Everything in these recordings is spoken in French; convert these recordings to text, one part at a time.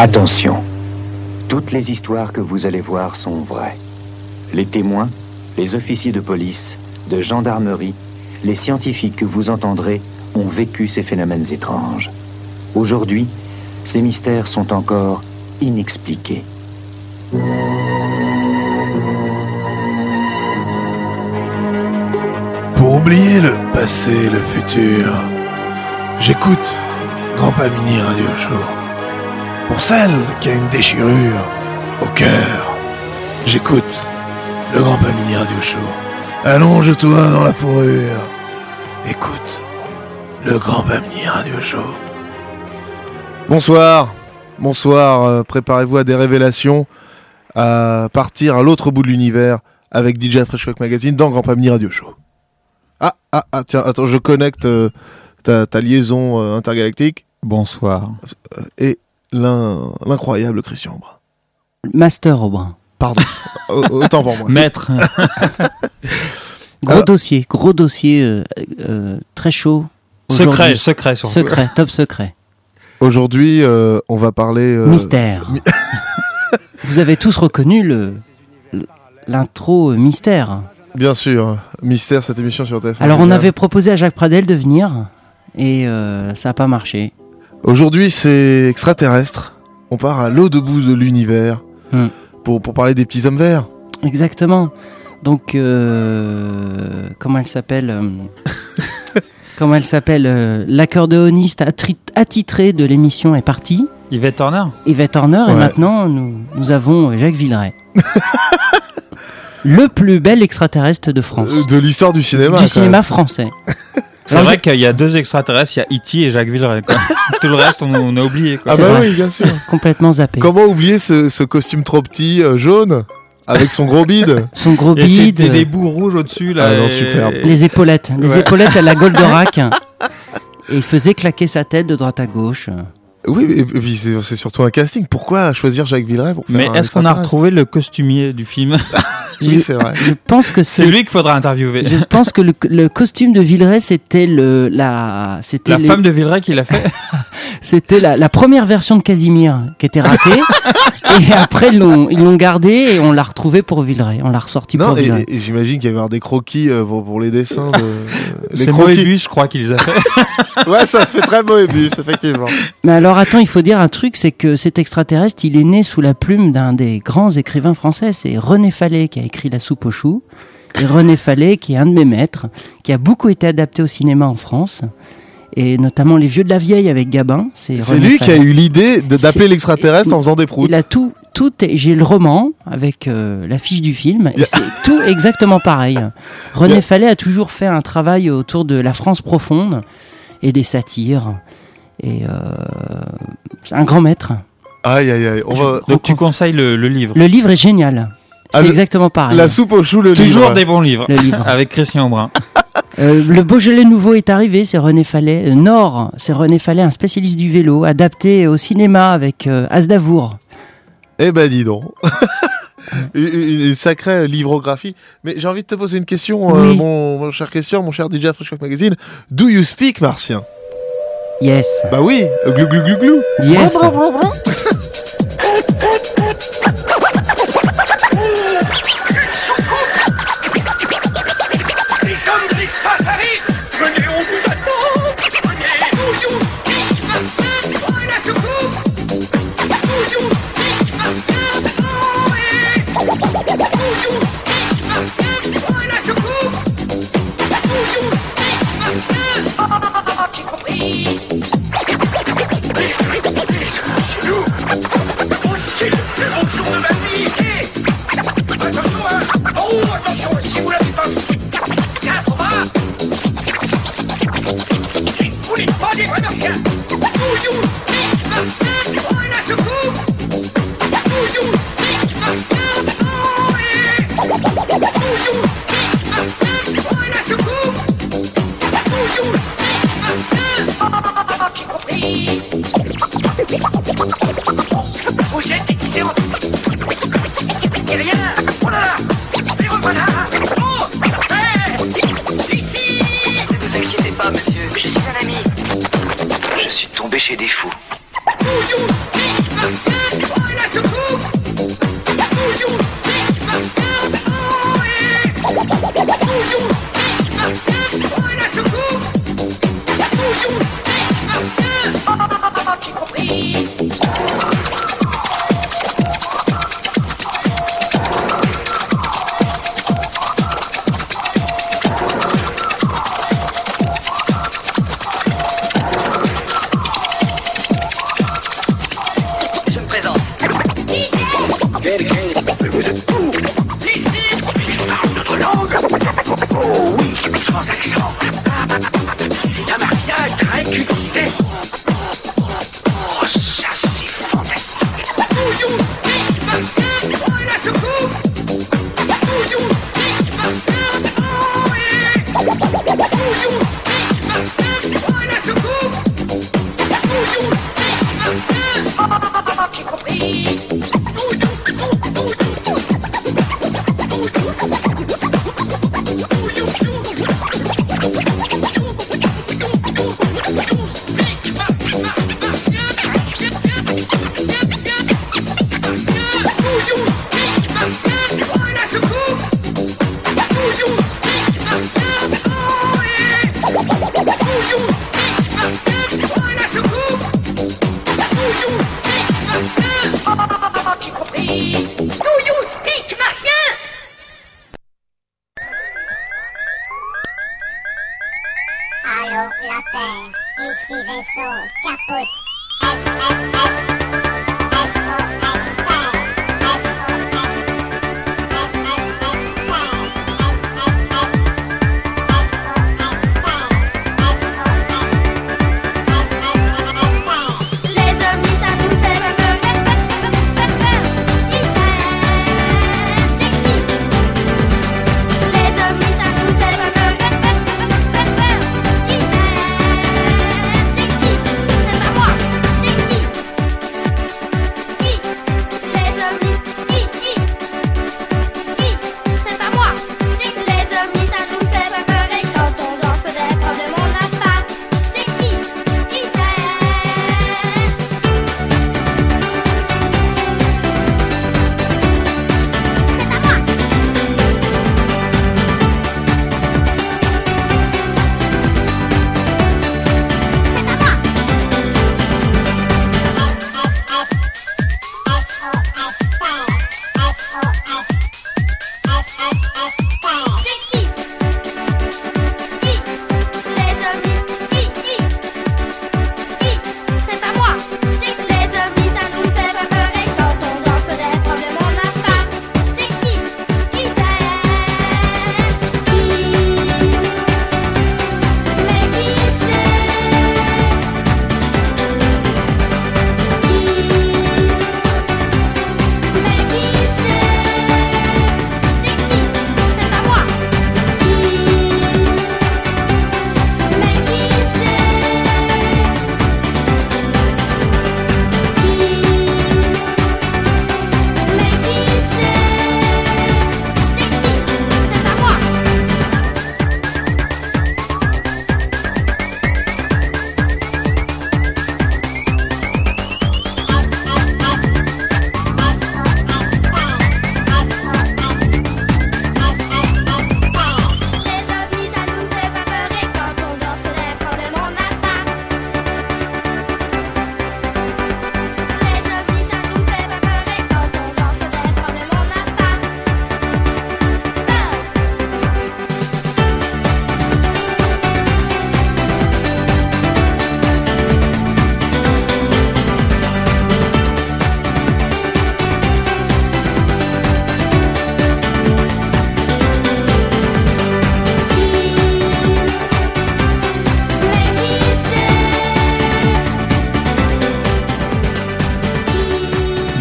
Attention, toutes les histoires que vous allez voir sont vraies. Les témoins, les officiers de police, de gendarmerie, les scientifiques que vous entendrez ont vécu ces phénomènes étranges. Aujourd'hui, ces mystères sont encore inexpliqués. Pour oublier le passé et le futur, j'écoute Grand Mini Radio Show. Pour celle qui a une déchirure au cœur, j'écoute le Grand Mini Radio Show. Allonge-toi dans la fourrure. Écoute le Grand Mini Radio Show. Bonsoir, bonsoir, euh, préparez-vous à des révélations, à partir à l'autre bout de l'univers avec DJ Fresh Rock Magazine dans Grand Mini Radio Show. Ah, ah, ah, tiens, attends, je connecte euh, ta, ta liaison euh, intergalactique Bonsoir. et l'incroyable Christian Brun. Master Aubrin. Pardon, Au- autant pour moi. Maître. Gros Ah. dossier, gros dossier, euh, euh, très chaud. secret, secret surtout. Secret, top secret. Aujourd'hui, euh, on va parler... euh, mystère. mi- Vous avez tous reconnu le l'intro euh, mystère. Bien sûr, Mystère, cette émission sur TF1. Alors on avait proposé à Jacques Pradel de venir et euh, ça n'a pas marché. Aujourd'hui, c'est extraterrestre. On part à l'autre bout de l'univers Hmm. pour, pour parler des petits hommes verts. Exactement. Donc euh, comment elle s'appelle euh, Comment elle s'appelle euh, L'accordéoniste attitré de l'émission est parti. Yvette Turner Yvette Horner et maintenant nous, nous avons Jacques Villeray. le plus bel extraterrestre de France. De l'histoire du cinéma. du cinéma français. C'est vrai qu'il y a deux extraterrestres, il y a E.T. et Jacques Villeray. quoi. Tout le reste, on, on a oublié. Quoi. Ah bah vrai. oui, bien sûr. Complètement zappé. Comment oublier ce, ce costume trop petit, euh, jaune, avec son gros bide Son gros Et bide, c'était des bouts rouges au-dessus. là. Ah non, et- superbe. les épaulettes, les Ouais. épaulettes à la Goldorak. Et il faisait claquer sa tête de droite à gauche. Oui, mais et puis c'est surtout un casting. Pourquoi choisir Jacques Villeray pour faire Mais est-ce qu'on a retrouvé le costumier du film? Oui, c'est vrai. Je pense que C'est c'est. lui qu'il faudra interviewer. Je pense que le, le costume de Villeray, c'était le la, c'était La les- femme de Villeray qui l'a fait. c'était la, la première version de Casimir qui était ratée. et après ils l'ont ils l'ont gardé et on l'a retrouvé pour Villeray. On l'a ressorti Non, pour et, Villeray. et- j'imagine qu'il y avait des croquis euh, pour, pour les dessins. De... les C'est croquis. Moebius, je crois, qui les a fait. Ouais, ça fait très Moebius, effectivement. Mais alors attends, il faut dire un truc, c'est que cet extraterrestre, il est né sous la plume d'un des grands écrivains français. C'est René Fallet qui a écrit La soupe aux choux. Et René Fallet, qui est un de mes maîtres, qui a beaucoup été adapté au cinéma en France. Et notamment Les Vieux de la Vieille avec Gabin. C'est lui qui a Fallet. eu l'idée de- d'appeler l'extraterrestre en faisant des proutes. Il a tout, tout. J'ai le roman avec euh, l'affiche du film. Et c'est tout exactement pareil. René Il y a- Fallet a toujours fait un travail autour de la France profonde et des satires. Et euh, c'est un grand maître. Aïe, aïe, aïe. On va... Donc tu conseilles le, le livre. Le livre est génial. Ah, C'est le- exactement pareil. La soupe au chou, le Toujours livre. des bons livres. Le livre. Avec Christian Brun. Euh, le Beaujolais nouveau est arrivé, c'est René Fallet. Euh, Nord, c'est René Fallet, un spécialiste du vélo, adapté au cinéma avec euh, Asdavour. Eh ben dis donc. une, une- une sacrée livrographie. Mais j'ai envie de te poser une question, euh, Oui. mon, mon cher Christian, mon cher DJ Fresh Magazine. Do you speak martien? Yes, Bah oui, euh, glou glou glou glou. yes.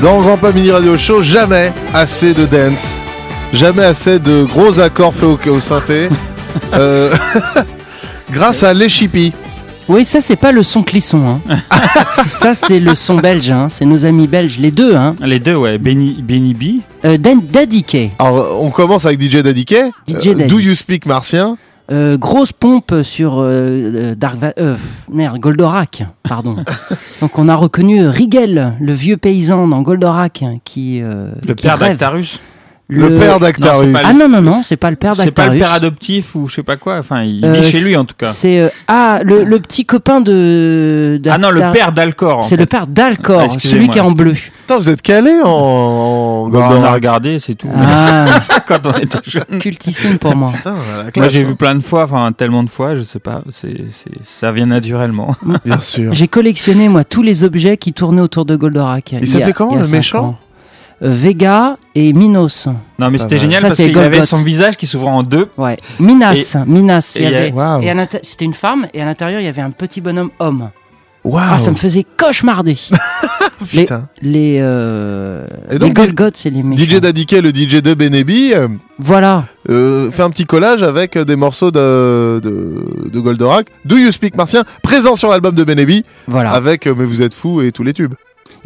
Dans Grand Pas Mini Radio Show, jamais assez de dance, jamais assez de gros accords faits au, synthé. Euh, grâce à l'Echipi. Oui, ça c'est pas le son clisson. Hein. ça c'est le son belge. Hein. C'est nos amis belges, les deux. Hein. Les deux, ouais. Benny, Benny B. Euh, Dan- Daddy Alors, on commence avec DJ euh, Daddy Do You Speak Martien? Euh, grosse pompe sur euh, Dark Va- euh, merde, Goldorak, pardon. Donc on a reconnu Rigel, le vieux paysan dans Goldorak, qui euh, Le qui père d'Actarus. Le, père d'Actarus. Non, c'est Ah non non non, c'est pas le père C'est pas le d'Actarus. père adoptif ou je sais pas quoi. Enfin, il Euh, vit chez lui en tout cas. C'est euh, ah le, le petit copain de. Ah non, le père d'Alcor. C'est le père d'Alcor, Ah, celui qui est en bleu. Putain, vous êtes calé en, en Bah, on a Goldorak. regardé, c'est tout. Ah, Quand on était jeune. cultissime pour moi. Putain, la classe, Moi, j'ai hein. vu plein de fois, enfin tellement de fois, je sais pas. C'est, c'est, ça vient naturellement. Bien sûr. J'ai collectionné moi tous les objets qui tournaient autour de Goldorak. Il a- s'appelait comment, il le méchant ans. Vega et Minos. Non, mais c'était génial Ça, parce c'est qu'il avait son visage qui s'ouvrait en deux. Ouais. Minas, Minas. il y et avait- Waouh. et à l'inté- c'était une femme et à l'intérieur il y avait un petit bonhomme homme. Waouh. Ah, ça me faisait cauchemarder. les Putain. les, euh, Et donc, les Golgoths, c'est les méchants. DJ Dadiké, le DJ de Benebi, euh, Voilà. euh, fait un petit collage avec des morceaux de, de, de Goldorak. Do You Speak Martien, présent sur l'album de Benebi, Voilà. avec euh, Mais vous êtes fous et tous les tubes.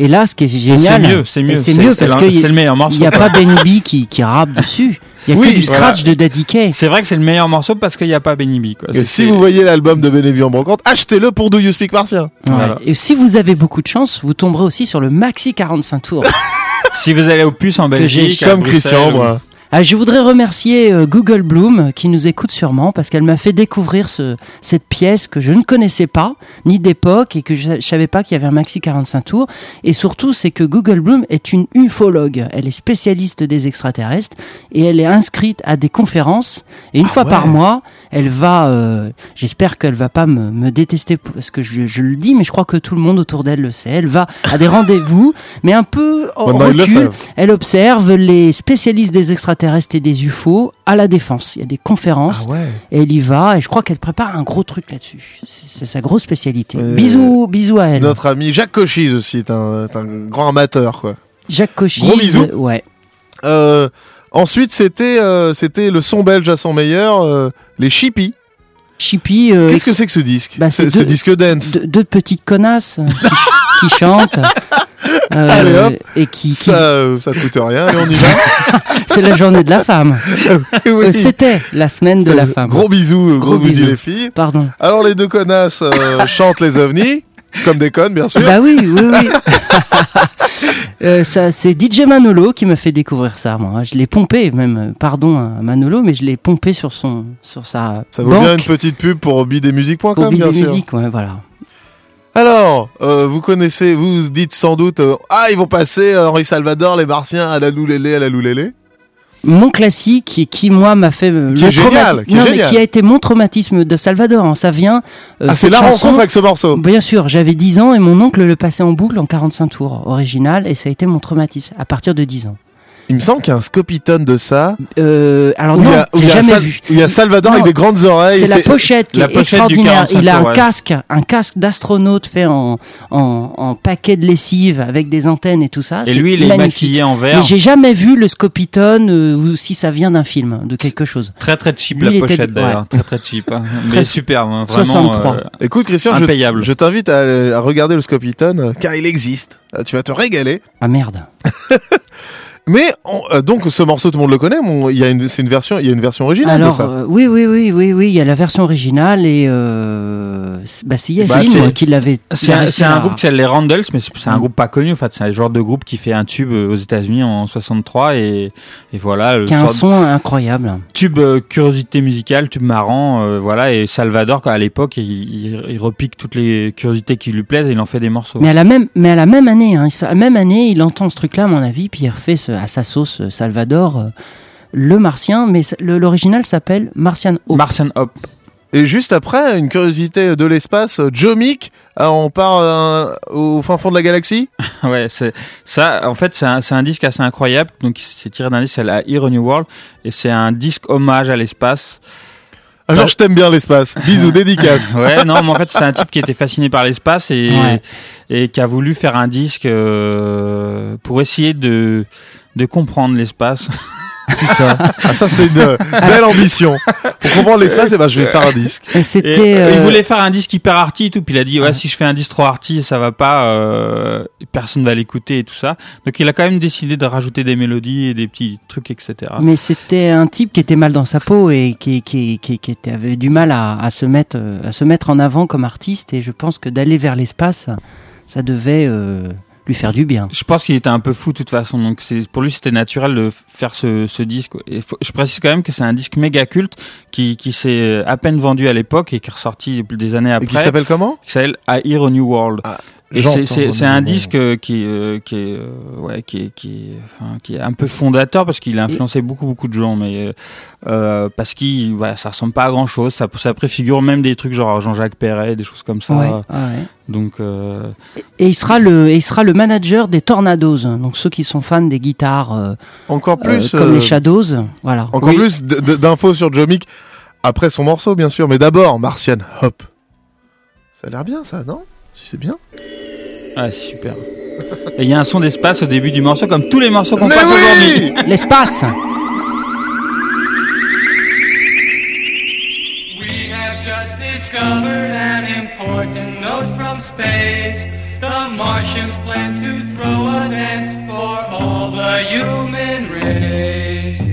Et là, ce qui est C'est génial, mieux, c'est mieux. c'est mieux parce que c'est le meilleur il n'y a pas Benny B qui, qui rappe dessus. Il y a Oui, que du voilà. scratch de Daddy Kay. C'est vrai que c'est le meilleur morceau parce qu'il n'y a pas Benny B. Quoi. Et C'est- si c'est- vous voyez l'album de Benebi en brocante, achetez-le pour Do You Speak Martien. Ouais. Voilà. Et si vous avez beaucoup de chance, vous tomberez aussi sur le Maxi 45 tours. si vous allez au puce en Belgique, Comme Christian, ou- moi. Ah, je voudrais remercier euh, Google Bloom qui nous écoute sûrement parce qu'elle m'a fait découvrir ce, cette pièce que je ne connaissais pas, ni d'époque, et que je, je savais pas qu'il y avait un maxi 45 tours. Et surtout, c'est que Google Bloom est une ufologue. Elle est spécialiste des extraterrestres et elle est inscrite à des conférences. Et une Ah fois ouais. par mois, elle va, euh, j'espère qu'elle va pas me, me détester parce que je, je le dis, mais je crois que tout le monde autour d'elle le sait. Elle va à des rendez-vous, mais un peu en Maintenant, ils le recul. Elle observe les spécialistes des extraterrestres et des UFO à la défense. Il y a des conférences Ah ouais. et elle y va et je crois qu'elle prépare un gros truc là-dessus. C'est sa grosse spécialité. Euh, bisous, bisous à elle. Notre ami Jacques Cochise aussi est un, est un grand amateur, quoi. Jacques Cauchy. Gros bisous. Ouais. Euh, ensuite, c'était euh, c'était le son belge à son meilleur, euh, les Chippy. Chippy. euh, Qu'est-ce que c'est que ce disque bah, ce disque dance. deux, deux petites connasses qui, ch- qui chantent. euh, Allez, hop. et qui, qui- Ça, ça coûte rien et on y va. c'est la journée de la femme. Oui. Euh, C'était la semaine de la femme. Gros bisous, gros, Gros bisous bisous. les filles. Pardon. Alors les deux connasses euh, chantent les ovnis, comme des connes bien sûr. Bah oui, oui, oui. Euh, ça, c'est DJ Manolo qui m'a fait découvrir ça. Moi, je l'ai pompé, même. euh, Pardon à Manolo, mais je l'ai pompé sur son, sur sa Ça vaut banque bien une petite pub pour bidesmusique.com au bien sûr. musiques. Ouais, voilà. Alors, euh, vous connaissez, vous dites sans doute, euh, ah ils vont passer Henri Salvador, les Martiens, à la loulélé, à la loulélé. Mon classique, qui, qui, moi m'a fait euh, Qui le est génial, qui est non, mais qui a été mon traumatisme de Salvador. hein. Ça vient. euh, ah c'est la chanson- rencontre avec ce morceau. Bien sûr, j'avais 10 ans et mon oncle le passait en boucle en 45 tours original et ça a été mon traumatisme à partir de 10 ans. Il me semble qu'il y a un scopiton de ça. Euh, alors où il y non, j'ai jamais Sal- vu. où il y a Salvador Non, avec des grandes oreilles. C'est la pochette qui la est pochette extraordinaire. 45 Il a un ouais. casque, un casque d'astronaute fait en, en, en paquet de lessive avec des antennes et tout ça. Et lui, il est maquillé en vert. Mais j'ai jamais vu le Scopitone euh, ou si ça vient d'un film, de quelque chose. Très très cheap Lui, la il était- pochette d'ailleurs, très très cheap. hein. Mais superbe, hein, vraiment. 63. euh, Écoute Christian, je, Impayable. je t'invite à, à regarder le scopiton car il existe. Tu vas te régaler. Ah merde. Mais on- euh, donc ce morceau tout le monde le connaît. Il y a une, c'est une version, il y a une version originale de Alors ça. euh, oui oui oui oui oui, il y a la version originale et euh, c'est- bah c'est Bah, Yacine qui l'avait. C'est un, c'est groupe qui s'appelle les Randalls, mais c'est c'est un Mm. groupe pas connu. En fait, c'est un genre de groupe qui fait un tube euh, aux États-Unis en 63 et, et voilà qui a un son incroyable. tube euh, curiosité musicale, tube marrant, euh, voilà. Et Salvador, quand, à l'époque, il, il, il repique toutes les curiosités qui lui plaisent et il en fait des morceaux. Mais à la même, mais à la même année, hein, à la même année, il entend ce truc-là, à mon avis, puis il refait ce- à sa sauce euh, Salvador, euh, le Martien, mais l'original s'appelle Martian Hope. Martian Hop. Et juste après, une curiosité de l'espace, euh, Joe Meek, euh, on part euh, au fin fond de la galaxie. Ouais, c'est ça. En fait, c'est un, disque assez incroyable. Donc, c'est tiré d'un disque, c'est la Hero New World, et c'est un disque hommage à l'espace. Ah, genre, je t'aime bien l'espace. Bisous, dédicace. Ouais, non, mais en fait, c'est un type qui était fasciné par l'espace et Ouais. et qui a voulu faire un disque euh, pour essayer de de comprendre l'espace. Putain, ah, ça c'est une euh, belle ambition. Pour comprendre l'espace, eh ben, je vais faire un disque. Et Et, C'était. euh, il euh, voulait faire un disque hyper arty et tout, puis il a dit ouais si je fais un disque trop arty ça va pas, euh, personne va l'écouter et tout ça. Donc il a quand même décidé de rajouter des mélodies et des petits trucs etc. Mais c'était un type qui était mal dans sa peau et qui, qui, qui, qui était- avait du mal à, à se mettre, euh, à se mettre en avant comme artiste. Et je pense que d'aller vers l'espace, ça devait euh, lui faire du bien. Je pense qu'il était un peu fou de toute façon, donc c'est pour lui c'était naturel de faire ce, ce disque. Et faut- je précise quand même que c'est un disque méga culte qui, qui s'est à peine vendu à l'époque et qui est ressorti des années Et après. qui s'appelle comment? Qui s'appelle A Hero New World. Ah, Et c'est- un disque euh, qui, euh, qui est euh, ouais qui est qui est, enfin, qui est un peu fondateur parce qu'il a influencé beaucoup beaucoup de gens mais euh, euh, parce qu'il voilà, ça ressemble pas à grand chose ça ça préfigure même des trucs genre Jean-Jacques Perret des choses comme ça Ouais, ouais. Donc euh, Et il sera le, et il sera le manager des Tornados, donc ceux qui sont fans des guitares euh, Encore euh, plus. comme euh, les Shadows. Voilà. Encore Oui. plus d'infos sur Jomic après son morceau, bien sûr. Mais d'abord, Martian, hop. Ça a l'air bien, ça, non? Si c'est bien. ah c'est super et il y a un son d'espace au début du morceau comme tous les morceaux qu'on passe oui aujourd'hui L'espace. discovered an important note from space. The Martians plan to throw a dance for all the human race.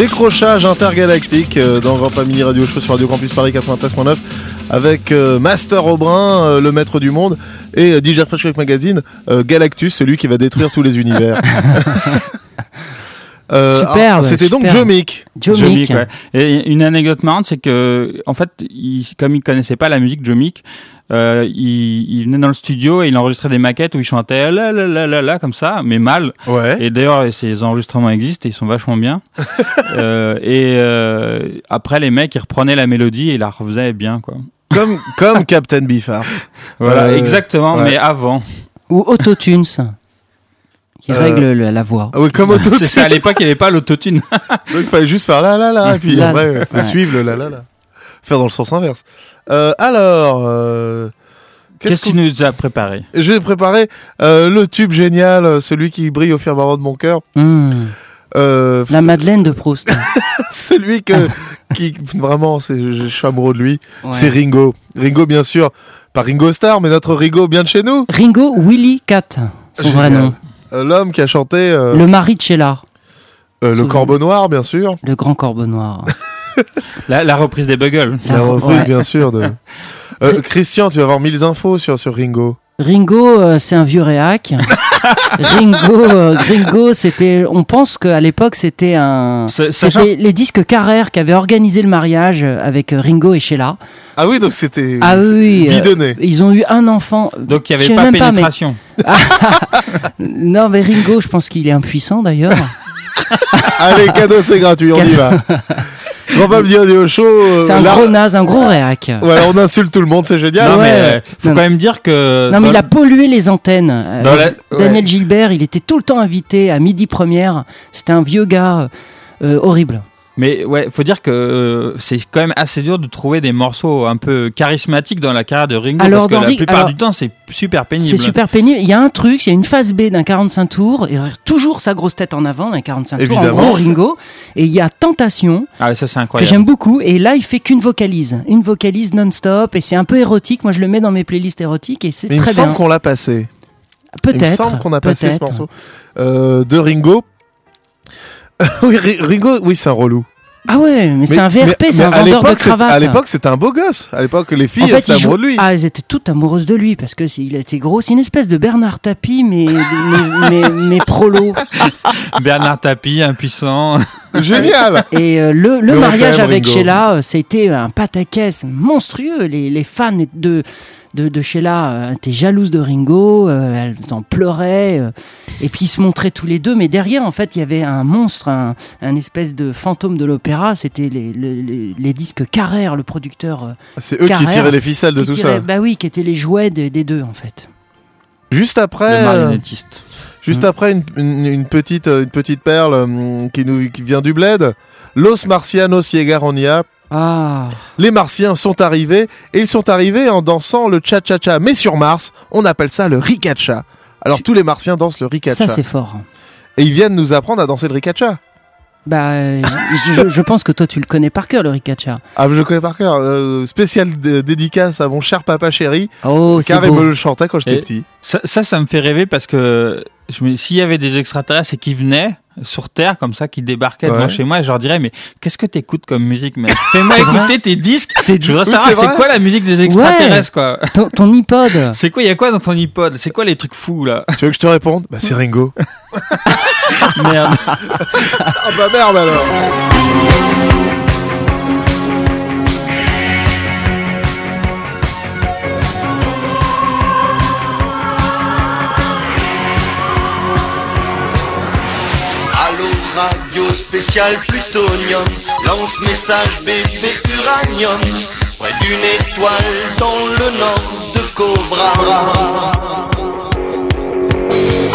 décrochage intergalactique euh, dans Grand Mini Radio Show sur Radio Campus Paris 93.9 avec euh, Master Aubrin, euh, le maître du monde, et euh, DJ Fresh Magazine, euh, Galactus, celui qui va détruire tous les univers. Euh, Superbe, alors, C'était donc. Joe Mick. Joe Joe Mick. Mick, ouais. Et une anecdote marrante, c'est que, en fait, il, comme il connaissait pas la musique, Joe Mick, euh, il, il venait dans le studio et il enregistrait des maquettes où il chantait la la la la la comme ça, mais mal. Ouais. Et d'ailleurs, ces enregistrements existent et ils sont vachement bien. euh, et euh, après, les mecs, ils reprenaient la mélodie et ils la refaisaient bien, quoi. Comme, comme Captain Beefheart. Voilà, Euh, exactement, ouais. mais avant. Ou Autotunes, qui Euh, règle le- la voix. Ah oui, comme auto C'est ça, à l'époque, il n'y avait pas l'autotune. Donc il fallait juste faire là là là et puis Là, après faut ouais. suivre le là là là. Faire dans le sens inverse. Euh, alors euh, Qu'est-ce que tu nous as préparé J'ai préparé euh, le tube génial, celui qui brille au firmament de mon cœur. Hmm. Euh, La Madeleine de Proust. celui que qui vraiment c'est je, je suis amoureux de lui. Ouais. C'est Ringo. Ringo bien sûr, pas Ringo Starr mais notre Ringo bien de chez nous. Ringo Willy Cat, son vrai nom. L'homme qui a chanté euh, Le mari de Sheila, euh, le. Corbeau Noir bien sûr. le grand corbeau noir. la, la reprise des Buggles. La reprise ouais. bien sûr de. Euh, Christian, tu vas avoir mille infos sur sur Ringo. Ringo, euh, c'est un vieux réac. Ringo, euh, Ringo, c'était. On pense qu'à l'époque, c'était un. C'est- Sachant, C'était les disques Carrère qui avaient organisé le mariage avec Ringo et Sheila. Ah oui donc c'était Ah oui, euh, bidonné. Ils ont eu un enfant. donc il n'y avait pas même pas, mais- pénétration. Non, mais Ringo, je pense qu'il est impuissant d'ailleurs. Allez, cadeau, c'est gratuit, on y va. On va me dire au show. euh, C'est un là- gros naze, un gros réac. Ouais, on insulte tout le monde, c'est génial. Non, mais euh, faut Non, quand même dire que. Non, mais dans- il a pollué les antennes. Euh, Dans la- Daniel ouais. Gilbert, il était tout le temps invité à midi première. C'était un vieux gars euh, horrible. Mais ouais, faut dire que euh, c'est quand même assez dur de trouver des morceaux un peu charismatiques dans la carrière de Ringo Alors, parce que la Ring- plupart alors, du temps c'est super pénible. C'est super pénible. Il y a un truc, il y a une phase B d'un 45 tours, et toujours sa grosse tête en avant d'un 45 tours, en Évidemment. gros Ringo. Et il y a Tentation, Ah ça c'est que incroyable. j'aime beaucoup, et là il fait qu'une vocalise. Une vocalise non-stop, et c'est un peu érotique. Moi je le mets dans mes playlists érotiques, et c'est Mais il me très semble bien. qu'on l'a passé. Il me Peut-être. semble qu'on a passé ce peut-être. morceau euh, de Ringo. oui, Ri- Ringo, oui, c'est un relou. Ah ouais, mais, c'est un VRP, c'est un vendeur de cravates. À l'époque, c'était un beau gosse. À l'époque, les filles, En elles fait, étaient amoureuses de lui. Ah, elles étaient toutes amoureuses de lui parce que il était gros. C'est une espèce de Bernard Tapie, mais mais, mais, mais prolo. Bernard Tapie, impuissant. Génial. Et euh, le, mariage avec Ringo. Sheila, euh, c'était un pataquès monstrueux. Les, les fans de de, de Sheila euh, étaient jalouses de Ringo. euh, elles en pleuraient. euh, et puis ils se montraient tous les deux. Mais derrière, en fait, il y avait un monstre, un, un espèce de fantôme de l'opéra. C'était les, les, les- les disques Carrère, le producteur. euh, C'est eux qui tiraient les ficelles de tout tirait- ça. Bah oui, qui étaient les jouets des, des deux, en fait. Juste après, le marionnettiste. juste après une, une- une petite, une petite perle euh, qui nous qui vient du bled. Los Marcianos Llegaronia. Ah. Les Martiens sont arrivés et ils sont arrivés en dansant le cha-cha-cha. Mais sur Mars, on appelle ça le ricacha. Alors tous les Martiens dansent le ricacha. Ça, c'est fort. et ils viennent nous apprendre à danser le ricacha. Bah, euh, je, je pense que toi, tu le connais par cœur, le Ricacha. Ah, je le connais par cœur. Euh, spécial dé- dédicace à mon cher papa chéri, Oh, c'est car il beau. me le chantait quand j'étais Et- petit. Ça, ça, ça me fait rêver parce que s'il y avait des extraterrestres et qui venaient sur Terre comme ça, qui débarquaient Ouais. devant chez moi, je leur dirais mais qu'est-ce que t'écoutes comme musique, mec? Fais-moi écouter tes disques. Je voudrais savoir c'est quoi la musique des extraterrestres quoi? Ton, ton iPod. C'est quoi, il y a quoi dans ton iPod? C'est quoi les trucs fous là? Tu veux que je te réponde? Bah c'est Ringo. Merde. ah bah merde alors spécial plutonium. Lance message bébé uranium. Près d'une étoile dans le nord de Cobra.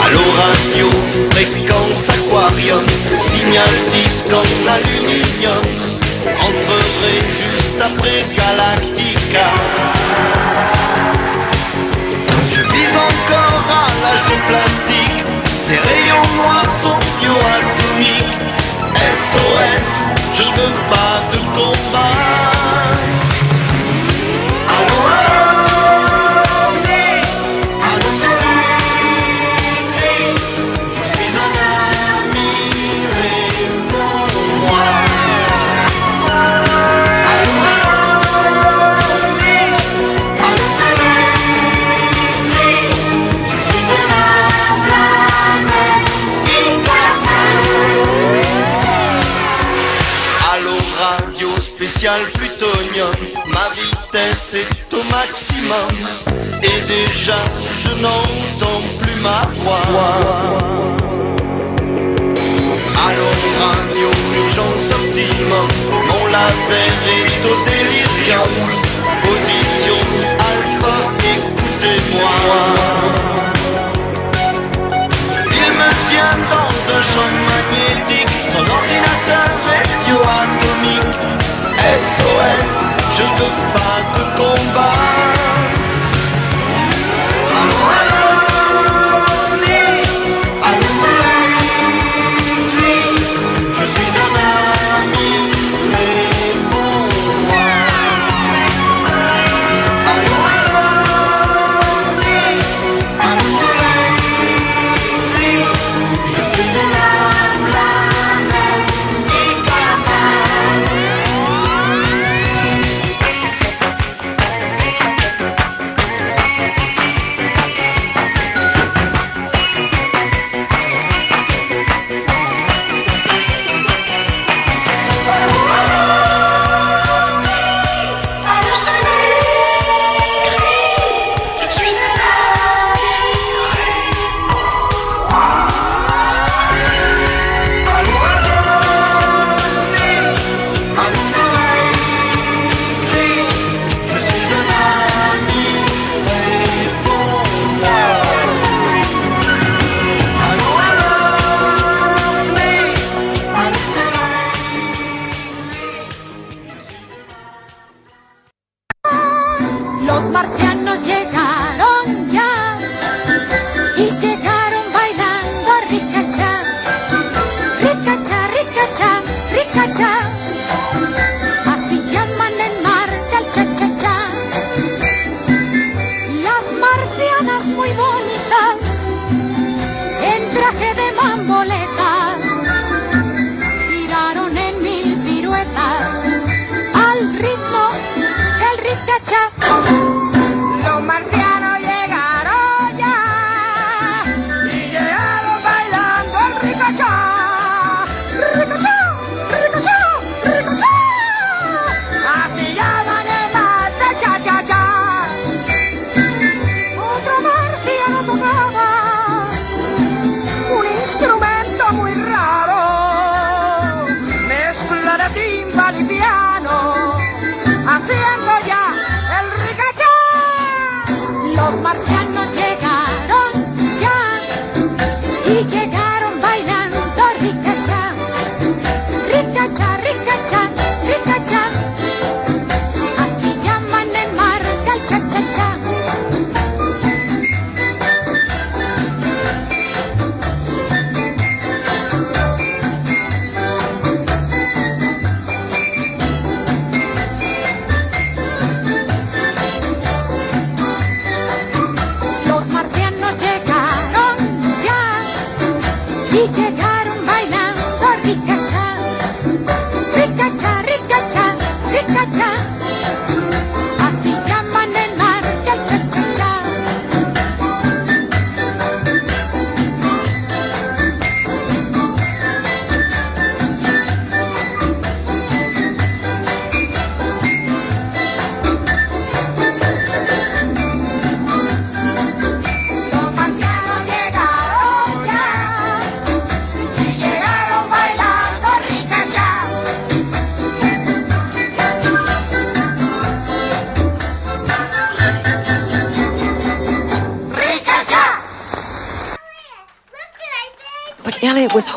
Allô radio fréquence aquarium. Signal disque en aluminium. Entrerai juste après Galactica. Je vis encore à l'âge de plastique. Ces rayons noirs sont bioatomiques SOS, je ne veux pas de combat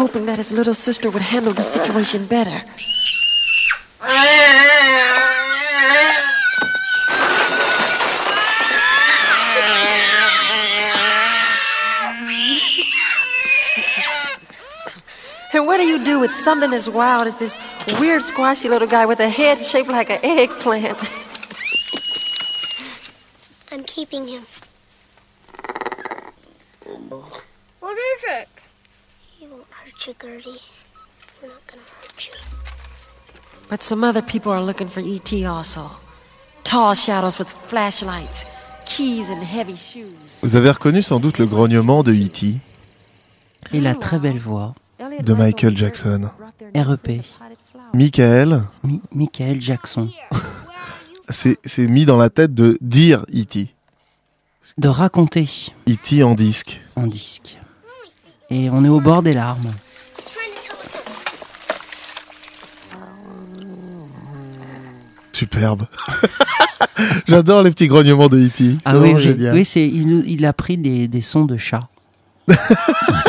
hoping that his little sister would handle the situation better. And what do you do with something as wild as this weird, squashy little guy with a head shaped like an eggplant? I'm keeping him. But some other people are looking for E.T. also. Tall shadows with flashlights, keys, and heavy shoes. Vous avez reconnu sans doute le grognement de E.T. Et la très belle voix, de Michael Jackson. REP, Michael, Mi- Michael Jackson. s'est s'est mis dans la tête de dire E.T. De raconter E.T. en disque. en disque. Et on est au bord des larmes. Superbe. J'adore les petits grognements de E.T. C'est Ah oui, génial. oui c'est, il, il a pris des, des sons de chat. des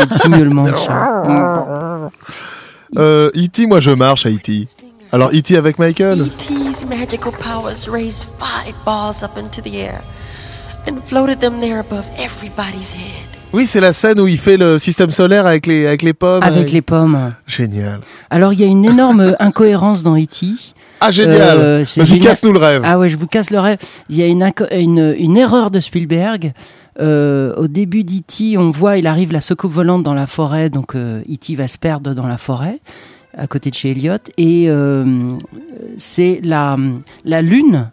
petits miaulements de chat. Euh, E.T., moi je marche à E.T. Alors E.T. avec Michael E.T.'s magical powers raised five balls up into the air and floated them there above everybody's head. Oui, c'est la scène où il fait le système solaire avec les, avec les pommes. Avec les pommes. Génial. Alors il y a une énorme incohérence dans E.T. Ah, génial. Euh, Vas-y, casse-nous le rêve. Ah ouais, je vous casse le rêve. Il y a une, inco- une, une erreur de Spielberg. Euh, au début d'E.T., on voit, il arrive la soucoupe volante dans la forêt, donc euh, E.T. va se perdre dans la forêt, à côté de chez Elliot. Et euh, c'est la, la lune,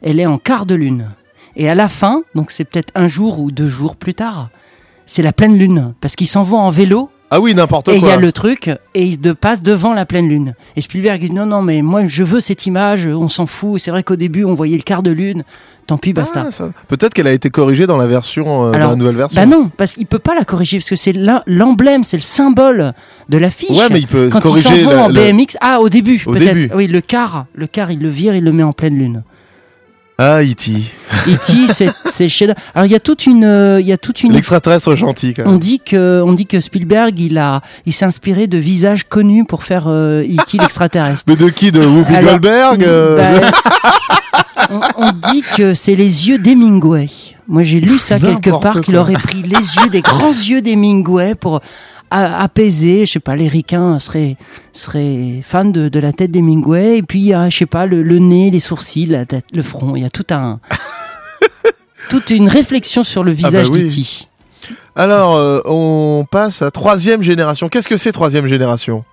elle est en quart de lune. Et à la fin, donc c'est peut-être un jour ou deux jours plus tard, c'est la pleine lune, parce qu'ils s'en vont en vélo Ah oui, n'importe et il y quoi. a le truc, et il de passe devant la pleine lune. Et Spielberg dit non, non, mais moi je veux cette image, on s'en fout. C'est vrai qu'au début on voyait le quart de lune, tant pis, basta. Ah, ça- Peut-être qu'elle a été corrigée dans la version, euh, dans la nouvelle version. Bah non, parce qu'il peut pas la corriger, parce que c'est l'em- l'emblème, c'est le symbole de l'affiche. Ouais, mais il peut Quand ils s'en corriger vont en BMX, ah au début, Au peut-être. début. Oui, le quart, le quart, il le vire, il le met en pleine lune. Ah, E.T. E.T. c'est chez. Alors il y a toute une, euh, il y a toute une L'extraterrestre gentil, quand On même. dit que, on dit que Spielberg, il a, il s'est inspiré de visages connus pour faire euh, E.T. l'extraterrestre. Mais de qui De Whoopi Alors, Goldberg euh, bah, on, on dit que c'est les yeux d'Hemingway. Moi, j'ai lu ça quelque part qu'il aurait pris les yeux, des grands yeux d'Hemingway pour a- apaiser. Je sais pas, les ricains seraient, seraient fans de, de la tête d'Hemingway. Et puis, il y a, je sais pas, le, le nez, les sourcils, la tête, le front. Il y a tout un, toute une réflexion sur le Ah bah visage oui. d'E.T. Alors, euh, on passe à troisième génération. Qu'est-ce que c'est troisième génération?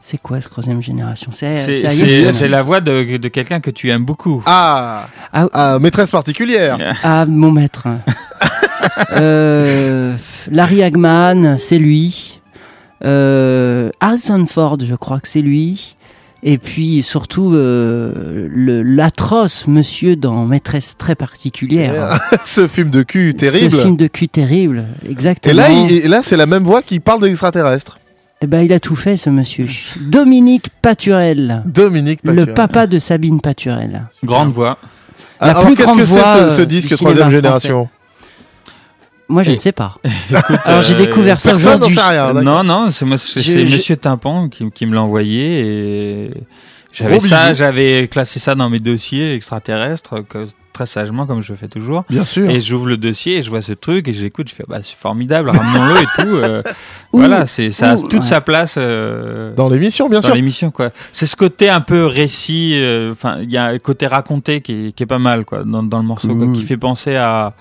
C'est quoi cette troisième génération? C'est la voix de, de quelqu'un que tu aimes beaucoup. Ah, Ah, ah, maîtresse particulière. Ah, mon maître. euh, Larry Hagman, c'est lui. Euh, Harrison Ford, je crois que c'est lui. Et puis surtout euh, le- l'atroce monsieur dans Maîtresse très particulière. Ce film de cul terrible. Ce film de cul terrible, exactement. Et là, il- et là c'est la même voix qui parle d'extraterrestres. Eh ben, il a tout fait ce monsieur. Dominique Paturel, Dominique le Paturel. papa de Sabine Paturel. Grande voix. la Alors, qu'est-ce que c'est ce, ce euh, disque du troisième génération? Moi, je Et- ne sais pas. Alors j'ai euh, découvert ça aujourd'hui. Non, non, c'est moi, c'est Je- c'est je- Monsieur Tympan qui, qui me l'a envoyé et j'avais ça, j'avais classé ça dans mes dossiers extraterrestres que, très sagement comme je fais toujours. Bien sûr. Et j'ouvre le dossier et je vois ce truc et j'écoute, je fais bah c'est formidable, ramenons-le et tout. euh, Ouh, voilà, c'est ça a toute ouais. sa place euh, Dans l'émission, bien dans sûr. l'émission quoi. C'est ce côté un peu récit, euh, enfin il y a un côté raconté qui est, qui est pas mal quoi dans, dans le morceau quoi, qui fait penser à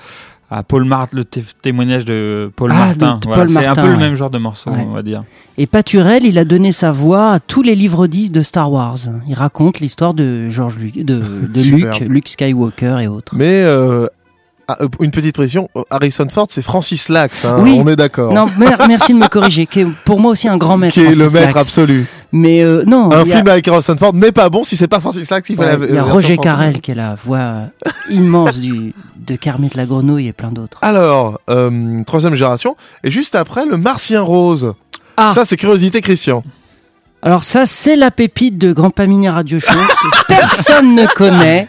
à Paul Martin, le té- témoignage de Paul Ah, Martin. Voilà, c'est un peu le même genre de morceau, Ouais. on va dire. Et Paturel, il a donné sa voix à tous les livres 10 de Star Wars. Il raconte l'histoire de George Lu- de, de. Luke, Luke Skywalker et autres. Mais euh, ah, euh, une petite précision, euh, Harrison Ford, c'est Francis Lax, hein, Oui. on est d'accord. Non, mer- merci de me corriger. Qui est pour moi aussi un grand maître. Qui est le maître Lax. absolu. Mais euh, non, Un a, film avec Harrison Ford n'est pas bon si c'est pas Francis Lax qui fait ouais, la il y a Roger. Carrel qui est la voix immense du, de Kermit la grenouille et plein d'autres. Alors, euh, troisième génération. Et juste après, le Martien Rose. Ah. Ça, c'est Curiosité Christian. Alors ça, c'est la pépite de Grand Pamini Radio Show que personne ne connaît,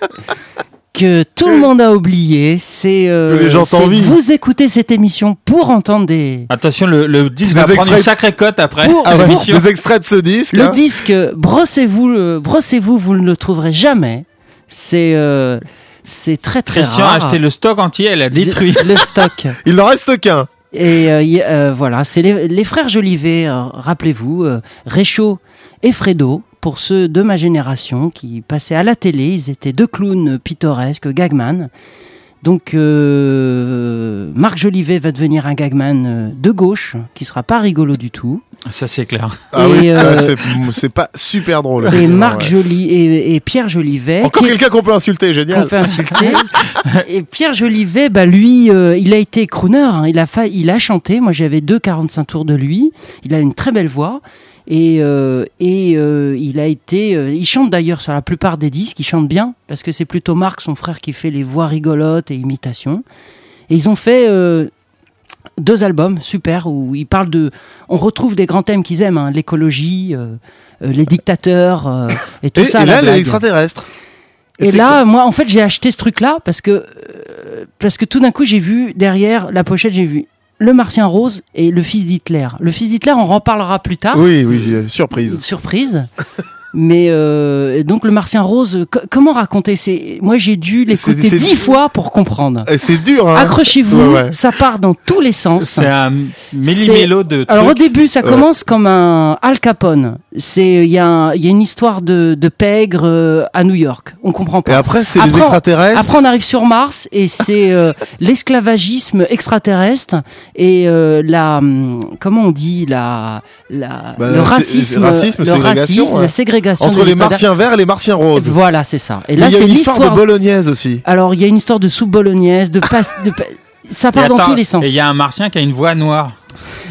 que tout le monde a oublié. C'est euh, Que les gens c'est t'envient. vous écoutez cette émission pour entendre des Attention, le, le disque Des va prendre une sacrée cote après Pour- Ah ouais, l'émission. des extraits de ce disque. le hein. disque. Brossez-vous, le- brossez-vous, vous ne le trouverez jamais. C'est euh, c'est très très Christian a rare. acheté le stock entier, elle a détruit. le stock. Il n'en reste qu'un. Et euh, y- euh, voilà, c'est les, les frères Jolivet, euh, rappelez-vous, euh, Réchaud et Fredo, pour ceux de ma génération qui passaient à la télé, ils étaient deux clowns pittoresques, gagman. Donc euh, Marc Jolivet va devenir un gagman euh, de gauche, qui sera pas rigolo du tout. Ça c'est clair. Ah oui, euh, ouais, c'est- pas super drôle. Et Marc ouais. Joly et, et Pierre Jolivet. Encore quelqu'un qu'on peut insulter, qu'on génial. fait insulter. et Pierre Jolivet, bah lui, euh, il a été crooner. hein. Il a fa- il a chanté. Moi, j'avais deux 45 tours de lui. Il a une très belle voix. Et, euh, et euh, il a été. euh, il chante d'ailleurs sur la plupart des disques, il chante bien, parce que c'est plutôt Marc, son frère, qui fait les voix rigolotes et imitations. Et ils ont fait deux albums super où ils parlent de. On retrouve des grands thèmes qu'ils aiment, hein, l'écologie, les dictateurs et tout Et, ça. et là, blague. l'extraterrestre. Et c'est là, moi, en fait, j'ai acheté ce truc-là parce que parce que tout d'un coup, j'ai vu derrière la pochette, j'ai vu le Martien Rose et le fils d'Hitler. Le fils d'Hitler, on en reparlera plus tard. Oui, oui, j'ai- surprise. Surprise. Mais euh, donc le Martien Rose, co- comment raconter? C'est moi j'ai dû l'écouter dix fois pour comprendre. Et c'est dur, hein. Accrochez-vous, Ouais, ouais. ça part dans tous les sens. C'est un méli-mélo de Alors au trucs. début, ça Ouais. commence comme un Al Capone. C'est il y, a un- il y a une histoire de, de pègre euh, à New York. On comprend Et pas. après, c'est les Après, on- extraterrestres. Après, on arrive sur Mars et c'est euh, l'esclavagisme extraterrestre et euh, la hum, comment on dit? La, la Bah, le c'est- racisme, racisme, le ségrégation, racisme, ouais. la ségrégation Entre les martiens verts et les martiens roses. Voilà, c'est ça. Et là, il y a c'est une histoire de l'histoire. bolognaise aussi. Alors, il y a une histoire de soupe bolognaise, de passe, de pa- ça Et part dans tous les sens. Et il y a un martien qui a une voix noire.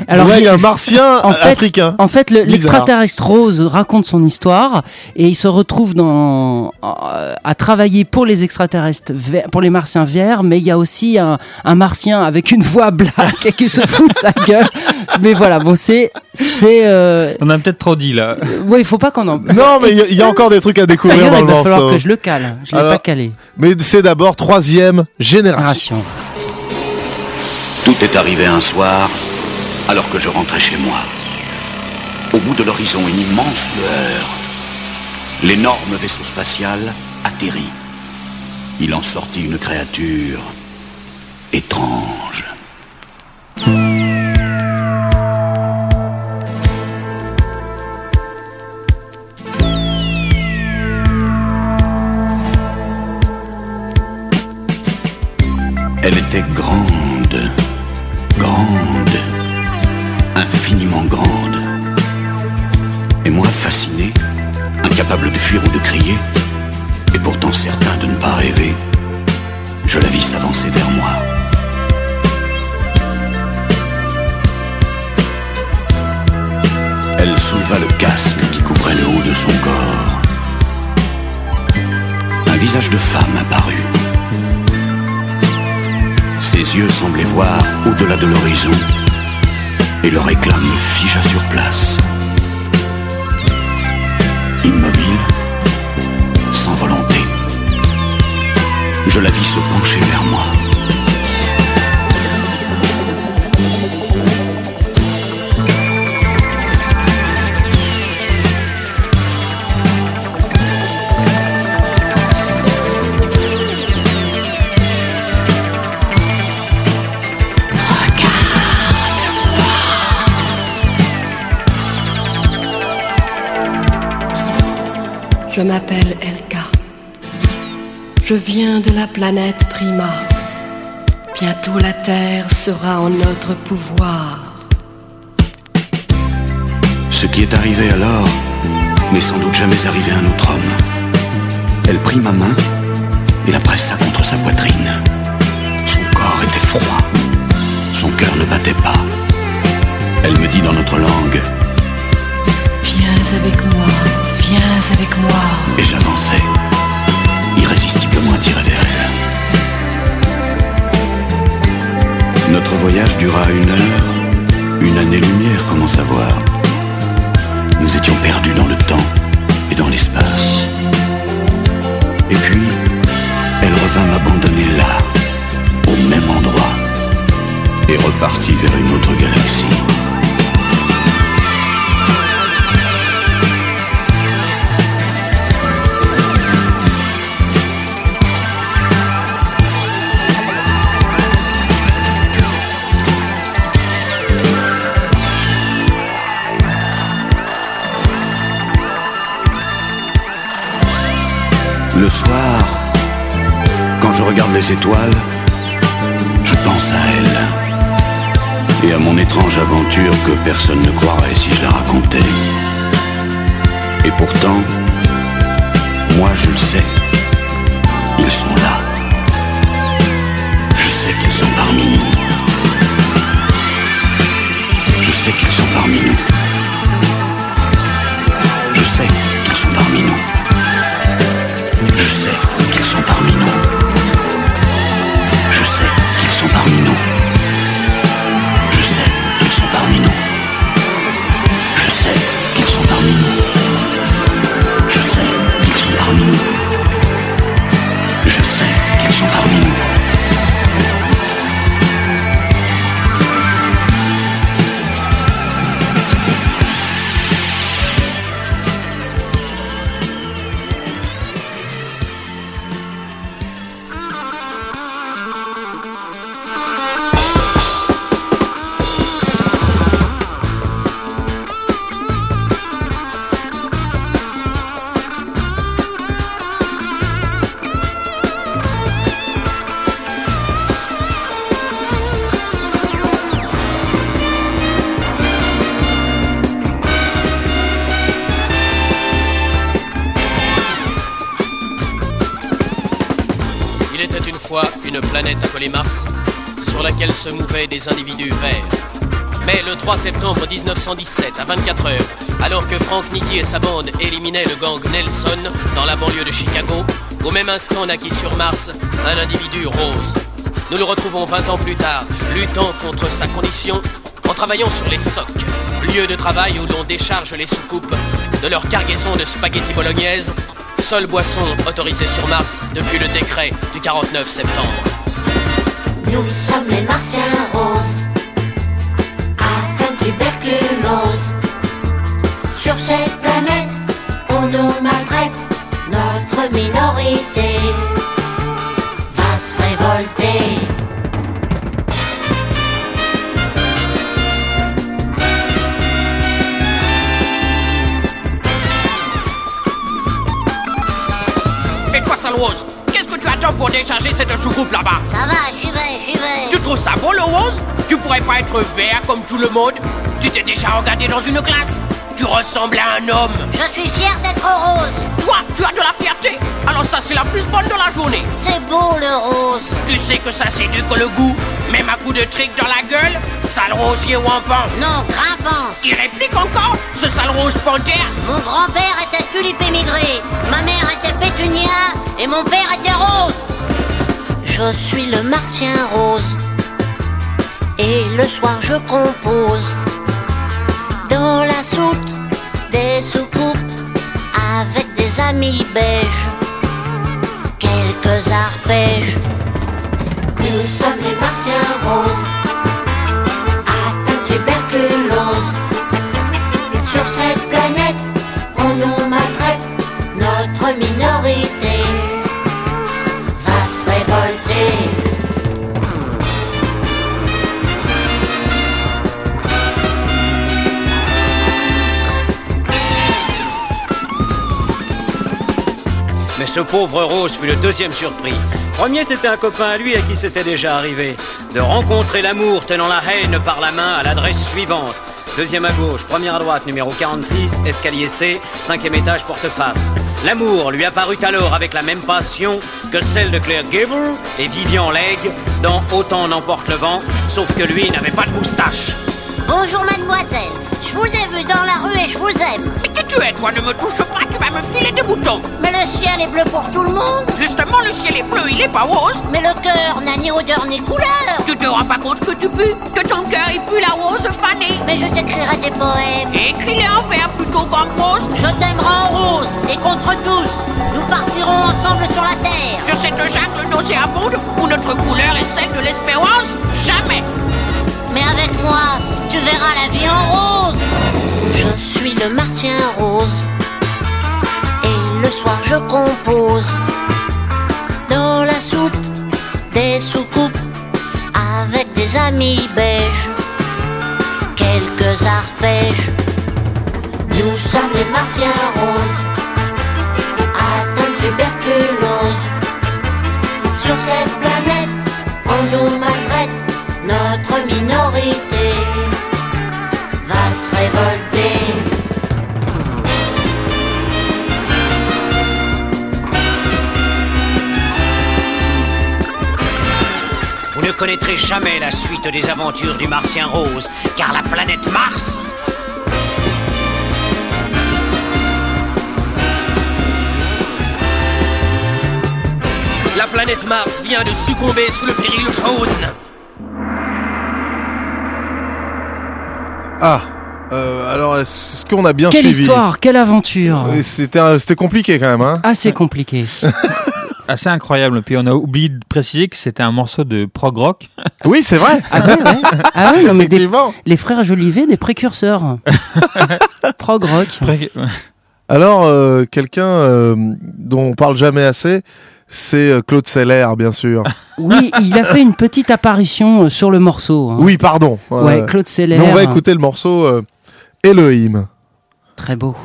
Alors, ouais, il- y a un martien en fait- africain. En fait, le- l'extraterrestre rose raconte son histoire et il se retrouve dans, euh, à travailler pour les extraterrestres, verts- pour les martiens verts, mais il y a aussi un, un martien avec une voix black et qui se fout de sa gueule. Mais voilà, bon, c'est, c'est, euh, On a peut-être trop dit là. ouais, il faut pas qu'on en. Non, mais il y a- il y, a encore des trucs à découvrir dans il le va falloir morceau. que je le cale. Je l'ai Alors- pas calé. Mais c'est d'abord troisième génération. Génération. Tout est arrivé un soir, alors que je rentrais chez moi. Au bout de l'horizon, une immense lueur. L'énorme vaisseau spatial atterrit. Il en sortit une créature étrange. Elle était grande, grande, infiniment grande. Et moi fasciné, incapable de fuir ou de crier, et pourtant certain de ne pas rêver, je la vis s'avancer vers moi. Elle souleva le casque qui couvrait le haut de son corps. Un visage de femme apparut. Ses yeux semblaient voir au-delà de l'horizon, et le réclame me figea sur place. Immobile, sans volonté, je la vis se pencher vers moi. Je m'appelle Elka. Je viens de la planète Prima. Bientôt la Terre sera en notre pouvoir. Ce qui est arrivé alors n'est sans doute jamais arrivé à un autre homme. Elle prit ma main et la pressa contre sa poitrine. Son corps était froid. Son cœur ne battait pas. Elle me dit dans notre langue Viens avec moi, avec moi. et j'avançai, irrésistiblement attiré vers elle. Notre voyage dura une heure, une année-lumière, comment savoir Nous étions perdus dans le temps et dans l'espace. Et puis, elle revint m'abandonner là, au même endroit, et repartit vers une autre galaxie. Étoiles, je pense à elle et à mon étrange aventure que personne ne croirait si je la racontais. Et pourtant, moi je le sais, Le 3 septembre 1917, à 24 heures, alors que Frank Nitti et sa bande éliminaient le gang Nelson dans la banlieue de Chicago, au même instant naquit sur Mars un individu rose. Nous le retrouvons 20 ans plus tard, luttant contre sa condition en travaillant sur les socs, lieu de travail où l'on décharge les soucoupes de leur cargaison de spaghettis bolognaise, seule boisson autorisée sur Mars depuis le décret du 49 septembre. Nous sommes les martiens roses, tuberculose. Sur cette planète, on nous maltraite, notre minorité va se révolter. Et toi, sale rose, qu'est-ce que tu attends pour décharger cette soucoupe là-bas? Ça va, j'y vais, j'y vais. Tu trouves ça beau le rose? Tu pourrais pas être vert comme tout le monde? Tu t'es déjà regardé dans une glace Tu ressembles à un homme. Je suis fier d'être rose. Toi, tu as de la fierté. Alors ça, c'est la plus bonne de la journée. C'est beau le rose. Tu sais que ça séduit que le goût. Même à coup de trick dans la gueule Sale rosier wampant Non, grimpant. Il réplique encore Ce sale rose panthère. Mon grand-père était tulipe émigré, ma mère était pétunia et mon père était rose. Je suis le martien rose et le soir je compose dans la soute des soucoupes avec des amis beiges, quelques arpèges. Nous sommes les martiens roses, ce pauvre Rose fut le deuxième surpris. Premier, c'était un copain à lui à qui c'était déjà arrivé. De rencontrer l'amour tenant la haine par la main à l'adresse suivante. Deuxième à gauche, première à droite, numéro 46, escalier C, cinquième étage, porte-face. L'amour lui apparut alors avec la même passion que celle de Claire Gable et Vivian Legge dans Autant n'emporte le vent, sauf que lui n'avait pas de moustache. Bonjour mademoiselle, je vous ai vu dans la rue et je vous aime. Tu es, toi Ne me touche pas, tu vas me filer des boutons Mais le ciel est bleu pour tout le monde. Justement, le ciel est bleu, il est pas rose Mais le cœur n'a ni odeur ni couleur. Tu te rends pas compte que tu pues Que ton cœur, il pue la rose fanée Mais je t'écrirai des poèmes. Écris-les en vers plutôt qu'en prose Je t'aimerai en rose et contre tous. Nous partirons ensemble sur la terre. Sur cette jungle nauséabonde où notre couleur est celle de l'espérance Jamais Mais avec moi, tu verras la vie en rose. Je suis le martien rose. Et le soir, je compose. Dans la soute des soucoupes. Avec des amis beiges. Quelques arpèges. Nous sommes les martiens roses. Atteints de tuberculose. Sur cette planète, on nous maltraite. Notre minorité va se révolter. Ne connaîtrez jamais la suite des aventures du Martien Rose, car la planète Mars La planète Mars vient de succomber sous le péril jaune. Ah, euh, alors est-ce qu'on a bien Quelle suivi histoire, quelle aventure. Euh, C'était un- c'était compliqué quand même, hein. Assez compliqué. Assez incroyable. Puis on a oublié de préciser que c'était un morceau de prog rock. Oui, c'est vrai. Ah ouais. Ah ouais, non, mais des- Effectivement. les frères Jolivet, des précurseurs. Prog rock. Pré- Alors, euh, quelqu'un euh, dont on parle jamais assez, c'est euh, Claude Seller, bien sûr. Oui, il a fait une petite apparition euh, sur le morceau. hein. Oui, pardon. Ouais, Claude Seller. Mais on va écouter le morceau euh, Elohim. Très beau.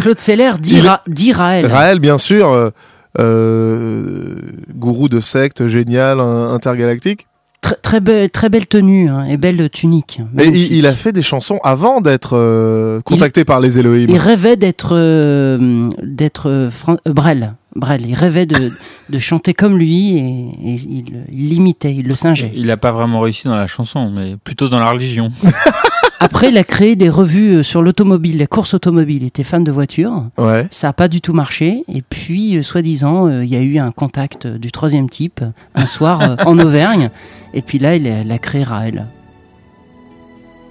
Claude Seller dit, Il- Ra- dit Raël. Raël, bien sûr, gourou de secte génial, intergalactique. Très, très, belle, très belle tenue hein, et belle tunique. Et il, il a fait des chansons avant d'être euh, contacté par les Elohim. Il rêvait d'être euh, d'être euh, euh, Brel. Brel. Il rêvait de, de chanter comme lui et, et il il l'imitait, il le singeait. Il n'a pas vraiment réussi dans la chanson, mais plutôt dans la religion. Après, il a créé des revues euh, sur l'automobile, les courses automobiles. Il était fan de voitures. Ouais. Ça n'a pas du tout marché. Et puis, euh, soi-disant, euh, il y a eu un contact euh, du troisième type un soir en Auvergne. Et puis là, il a, il a créé Raël.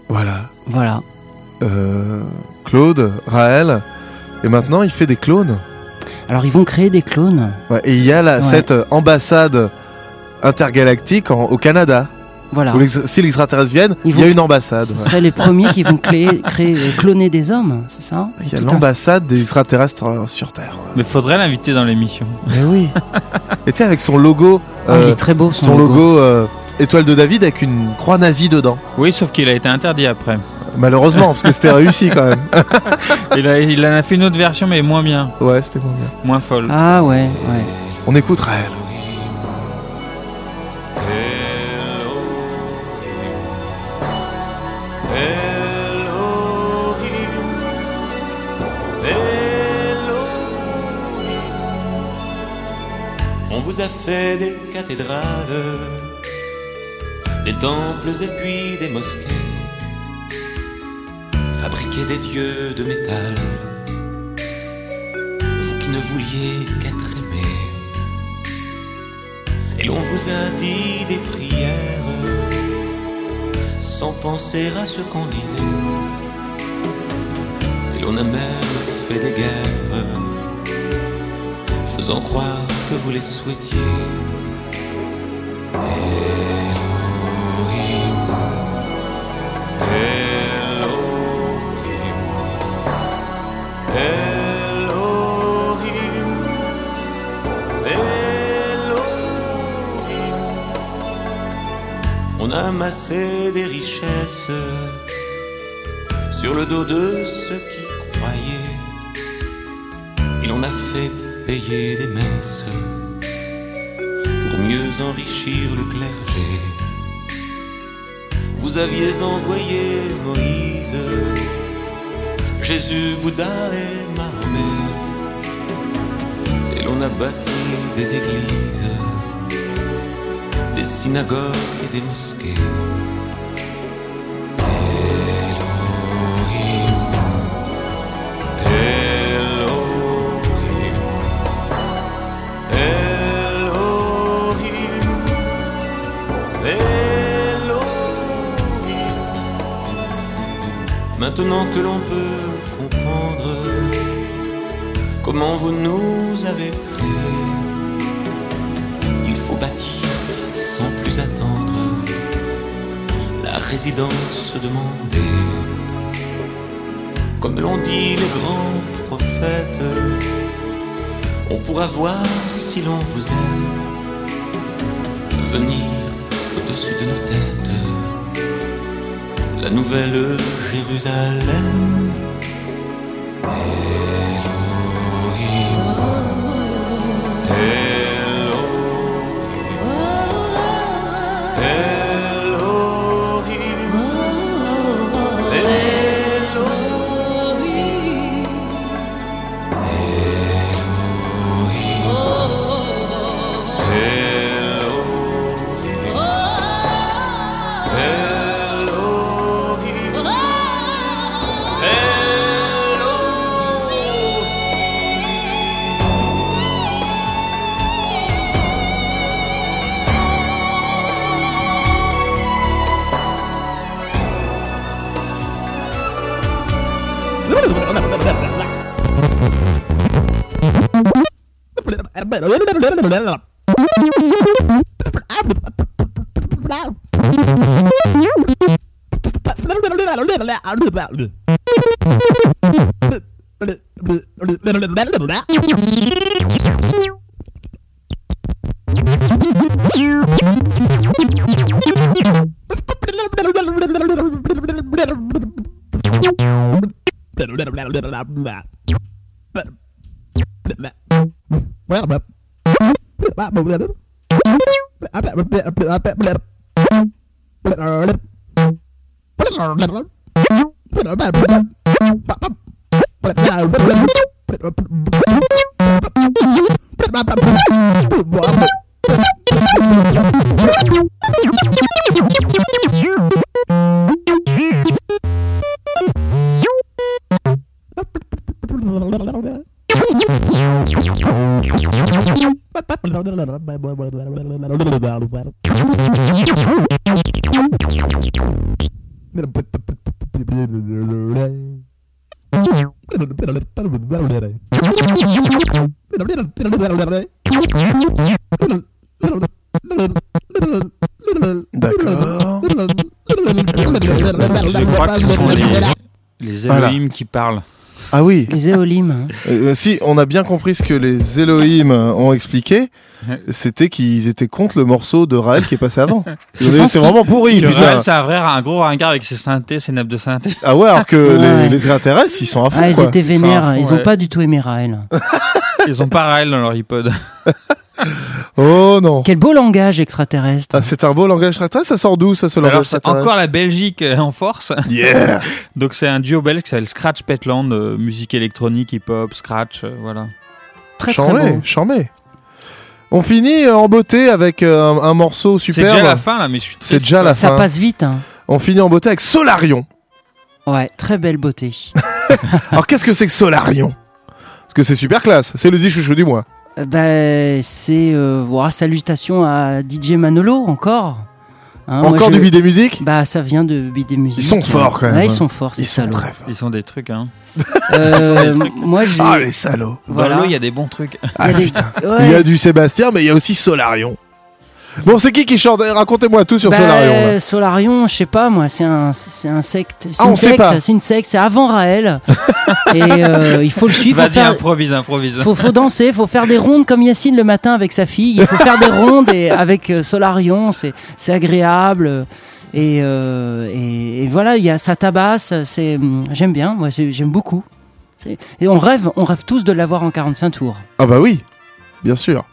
Voilà. Voilà. Euh, Claude, Raël. Et maintenant, il fait des clones. Alors, ils vont créer des clones. Ouais, et il y a la, Ouais. cette ambassade intergalactique en- au Canada. Voilà. Si les extraterrestres viennent, il y a une ambassade. Ce ouais. seraient les premiers qui vont créer, créer, euh, cloner des hommes, c'est ça Il y a un- l'ambassade des extraterrestres euh, sur Terre. Mais faudrait l'inviter dans l'émission. Mais oui. et tu sais, avec son logo. Ah, il est très beau, son Son logo, logo. euh, étoile de David avec une croix nazie dedans. Oui, sauf qu'il a été interdit après. Malheureusement, parce que c'était réussi quand même. il, a, il en a fait une autre version, mais moins bien. Ouais, c'était moins bien. Moins folle. Ah ouais, ouais. On écoute Raël. A fait des cathédrales, des temples et puis des mosquées, fabriqué des dieux de métal, vous qui ne vouliez qu'être aimé. Et l'on vous a dit des prières, sans penser à ce qu'on disait. Et l'on a même fait des guerres faisant croire que vous les souhaitiez. On a amassé des richesses sur le dos de ceux qui croyaient. Et l'on a fait payer des messes pour mieux enrichir le clergé. Vous aviez envoyé Moïse, Jésus, Bouddha et Mahomet. Et l'on a bâti des églises, des synagogues et des mosquées. Maintenant que l'on peut comprendre comment vous nous avez créés, il faut bâtir sans plus attendre la résidence demandée. Comme l'ont dit les grands prophètes, on pourra voir si l'on vous aime venir au-dessus de nos têtes la nouvelle Jérusalem. Well, Les, les Elohim. Ah oui. Les éolimes. Euh, si, on a bien compris ce que les Elohim ont expliqué, c'était qu'ils étaient contre le morceau de Raël qui est passé avant. Je C'est vraiment pourri. Que. Raël, c'est un vrai, un gros ringard avec ses synthés, ses nappes de synthé. Ah ouais, alors que Ouais. les, les extraterrestres, ils sont à fond. Ah, ils quoi. étaient vénères. fond, Ils ont ouais. pas du tout aimé Raël. Ils ont pas Raël dans leur iPod. Oh non. Quel beau langage extraterrestre. Ah, c'est un beau langage extraterrestre. Ça sort d'où ça, ce langage Alors, c'est extraterrestre encore la Belgique euh, en force. Yeah. Donc, c'est un duo belge qui s'appelle Scratch Petland, euh, musique électronique, hip-hop, scratch, euh, voilà. Très très Charmé, beau. charmé. On finit en beauté avec euh, un, un morceau C'est super. déjà la fin, là, mais je suis C'est déjà la Ça fin. passe vite. Hein. On finit en beauté avec Solarion. Ouais, très belle beauté. Alors qu'est-ce que c'est que Solarion? Parce que c'est super classe. C'est le chouchou du mois. Bah, c'est euh, voilà, salutations à DJ Manolo encore. Hein, moi, Encore je- du bidet musique Bah, ça vient de Bidet Musique. Ils sont forts, quand même, Ouais, ils sont forts, ces Ils sont très forts. Ils sont des trucs, hein. Euh, moi, j'ai. Ah les salauds. Voilà. Dans l'eau, il y a des bons trucs. Ah, Il y a des- putain. Ouais. Il y a du Sébastien, mais il y a aussi Solarion. Bon, c'est qui qui chante? Racontez-moi tout sur Bah, Solarion. là. Solarion, je sais pas moi, c'est un, c'est un secte. C'est Ah, on une sait secte, pas. c'est une secte, c'est avant Raël. et euh, il faut le suivre. Vas-y, faire, improvise, improvise. faut, faut danser, faut faire des rondes comme Yacine le matin avec sa fille. Il faut faire des rondes et avec euh, Solarion, c'est c'est agréable. Et, euh, et, et voilà, il y a ça tabasse. C'est hum, j'aime bien, moi j'ai- j'aime beaucoup. Et on rêve, on rêve tous de l'avoir en 45 tours. Ah bah oui, bien sûr.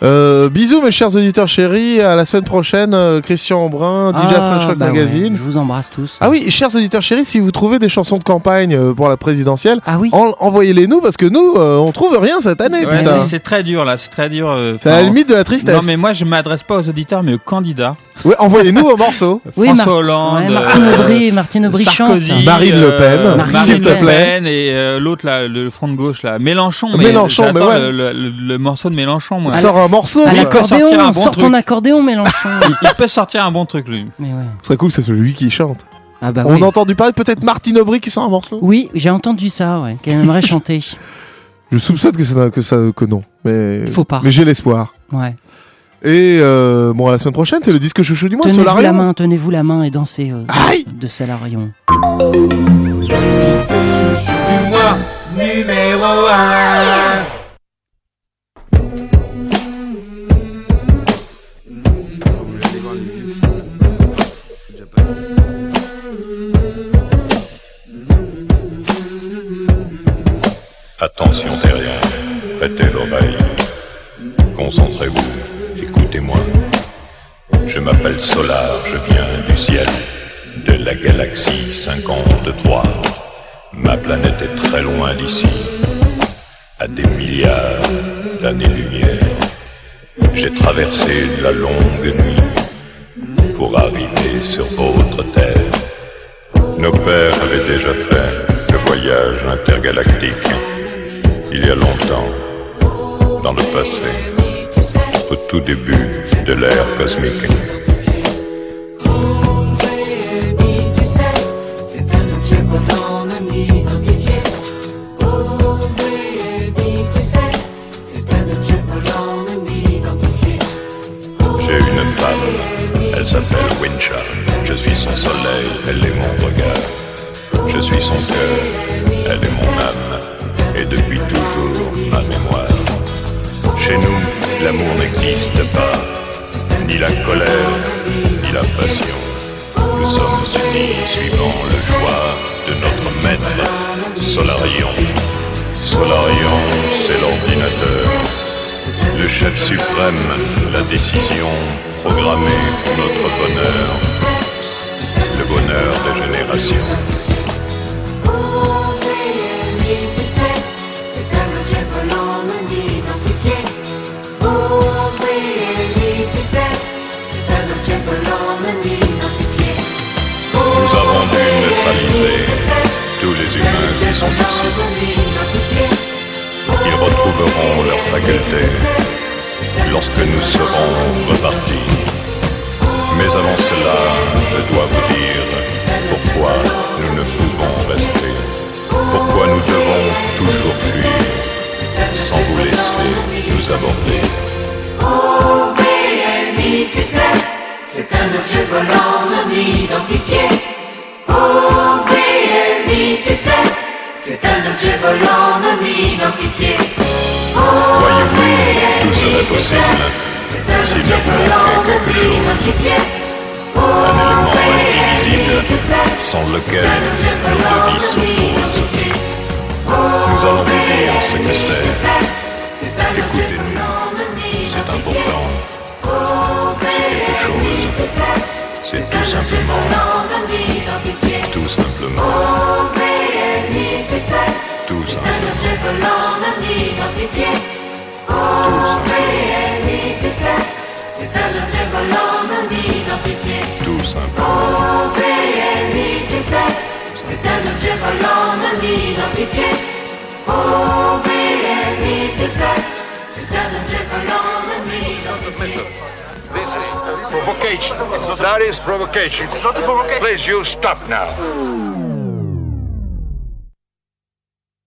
Euh, bisous mes chers auditeurs chéris, à la semaine prochaine, euh, Christian Embrun, DJ Ah, Rock bah ouais, Magazine. je vous embrasse tous. Ah oui, chers auditeurs chéris, si vous trouvez des chansons de campagne euh, pour la présidentielle, ah oui. envoyez-les nous parce que nous, euh, on trouve rien cette année. Ouais, c'est- très dur là, c'est très dur. euh, C'est à la limite de la tristesse. Non mais moi je m'adresse pas aux auditeurs mais aux candidats. Ouais, envoyez-nous vos morceaux. Oui, François Hollande, ouais, Martine euh, Aubry, Martine Aubry Sarkozy, chante. Marine Le Pen, s'il te Le plaît. Pen et euh, l'autre là, le front de gauche là, Mélenchon. Mais Mélenchon, mais j'attends ouais. le, le- le morceau de Mélenchon moi. Sors un morceau. À il quoi. peut sortir un l'accordéon, bon sors ton truc. accordéon, Mélenchon. Il, il peut sortir un bon truc lui. Mais ouais. Ce serait cool, c'est celui qui chante. Ah bah On oui. a entendu parler peut-être Martine Aubry qui sort un morceau? Oui, j'ai entendu ça, ouais, qu'elle aimerait chanter. Je soupçonne que ça, que ça, que non, mais Faut pas. Mais j'ai l'espoir. Ouais. Et euh, bon, à la semaine prochaine, c'est le disque chouchou du mois, Tenez-vous la main, tenez-vous la main et dansez euh, Aïe de Salarion. Chouchou du mois numéro 1 Attention terrien, prêtez l'oreille. Concentrez-vous, écoutez-moi. Je m'appelle Solar, je viens du ciel, de la galaxie 53. Ma planète est très loin d'ici, à des milliards d'années-lumière. J'ai traversé la longue nuit pour arriver sur votre terre. Nos pères avaient déjà fait le voyage intergalactique il y a longtemps, dans le passé, au tout début de l'ère cosmique. J'ai une femme, elle s'appelle Wincha. Je suis son soleil, elle est mon regard. Je suis son cœur, elle est mon âme. Et depuis toujours, ma mémoire. Chez nous, l'amour n'existe pas. Ni la colère, ni la passion. Nous sommes unis suivant le choix de notre maître, Solarion. Solarion, c'est l'ordinateur. Le chef suprême, la décision programmée pour notre bonheur. bonheur des générations. Retrouveront leurs facultés lorsque nous serons repartis. Mais avant cela, je dois vous dire pourquoi nous ne pouvons rester, pourquoi nous devons toujours fuir sans vous laisser nous aborder. C'est un objet volant non identifié. OVNITC, c'est un objet volant non identifié. Voyez-vous, tout serait possible ne vous manquait quelque chose. Un élément indivisible sans lequel nos deux vies s'opposent. Nous allons vous dire ce que c'est. Écoutez-nous, c'est important. C'est quelque chose. C'est tout simplement. Tout simplement. Provocation. That is provocation. It's not a provocation. Please, you stop now.